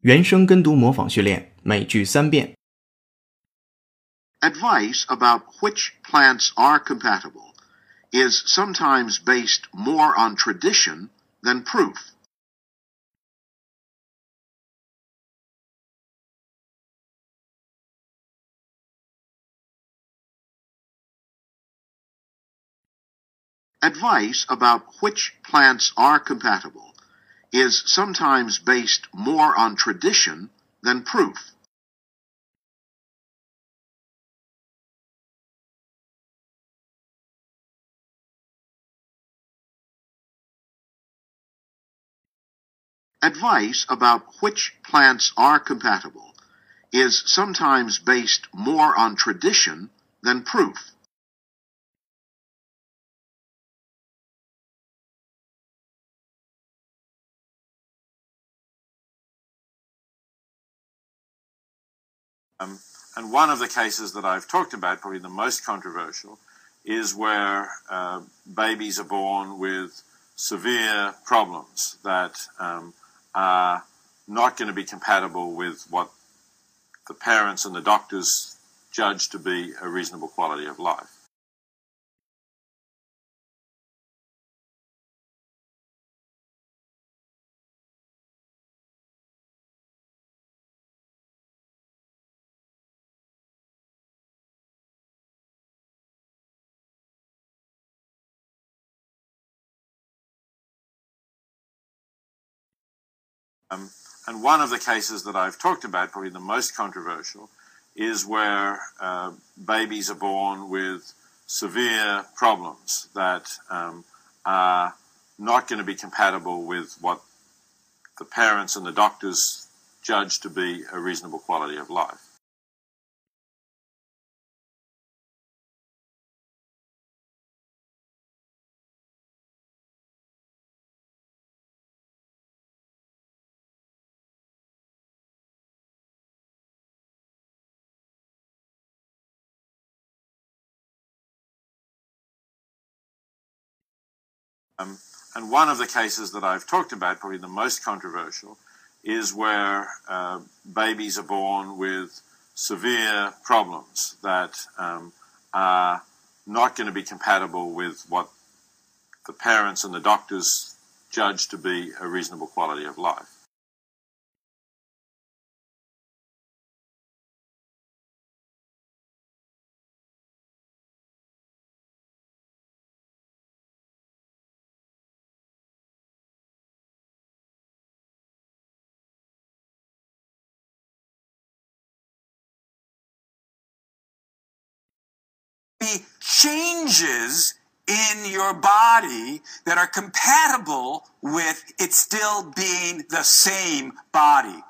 原声跟读模仿训练，每句三遍。 Advice about which plants are compatible is sometimes based more on tradition than proof. Advice about which plants are compatible is sometimes based more on tradition than proof. Advice about which plants are compatible is sometimes based more on tradition than proof. Um, and one of the cases that I've talked about, probably the most controversial, is where uh, babies are born with severe problems that um, are not going to be compatible with what the parents and the doctors judge to be a reasonable quality of life. Um, and one of the cases that I've talked about, probably the most controversial, is where uh, babies are born with severe problems that um, are not going to be compatible with what the parents and the doctors judge to be a reasonable quality of life. Um, and one of the cases that I've talked about, probably the most controversial, is where uh, babies are born with severe problems that um, are not going to be compatible with what the parents and the doctors judge to be a reasonable quality of life. Be changes in your body that are compatible with it still being the same body.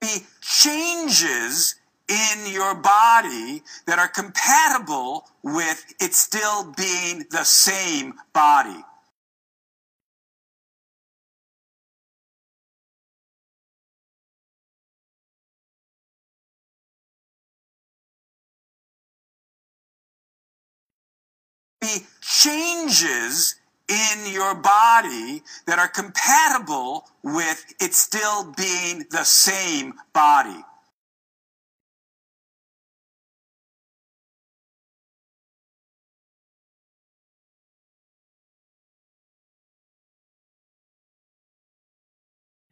Be changes in your body that are compatible with it still being the same body. Be changes in your body that are compatible with it still being the same body.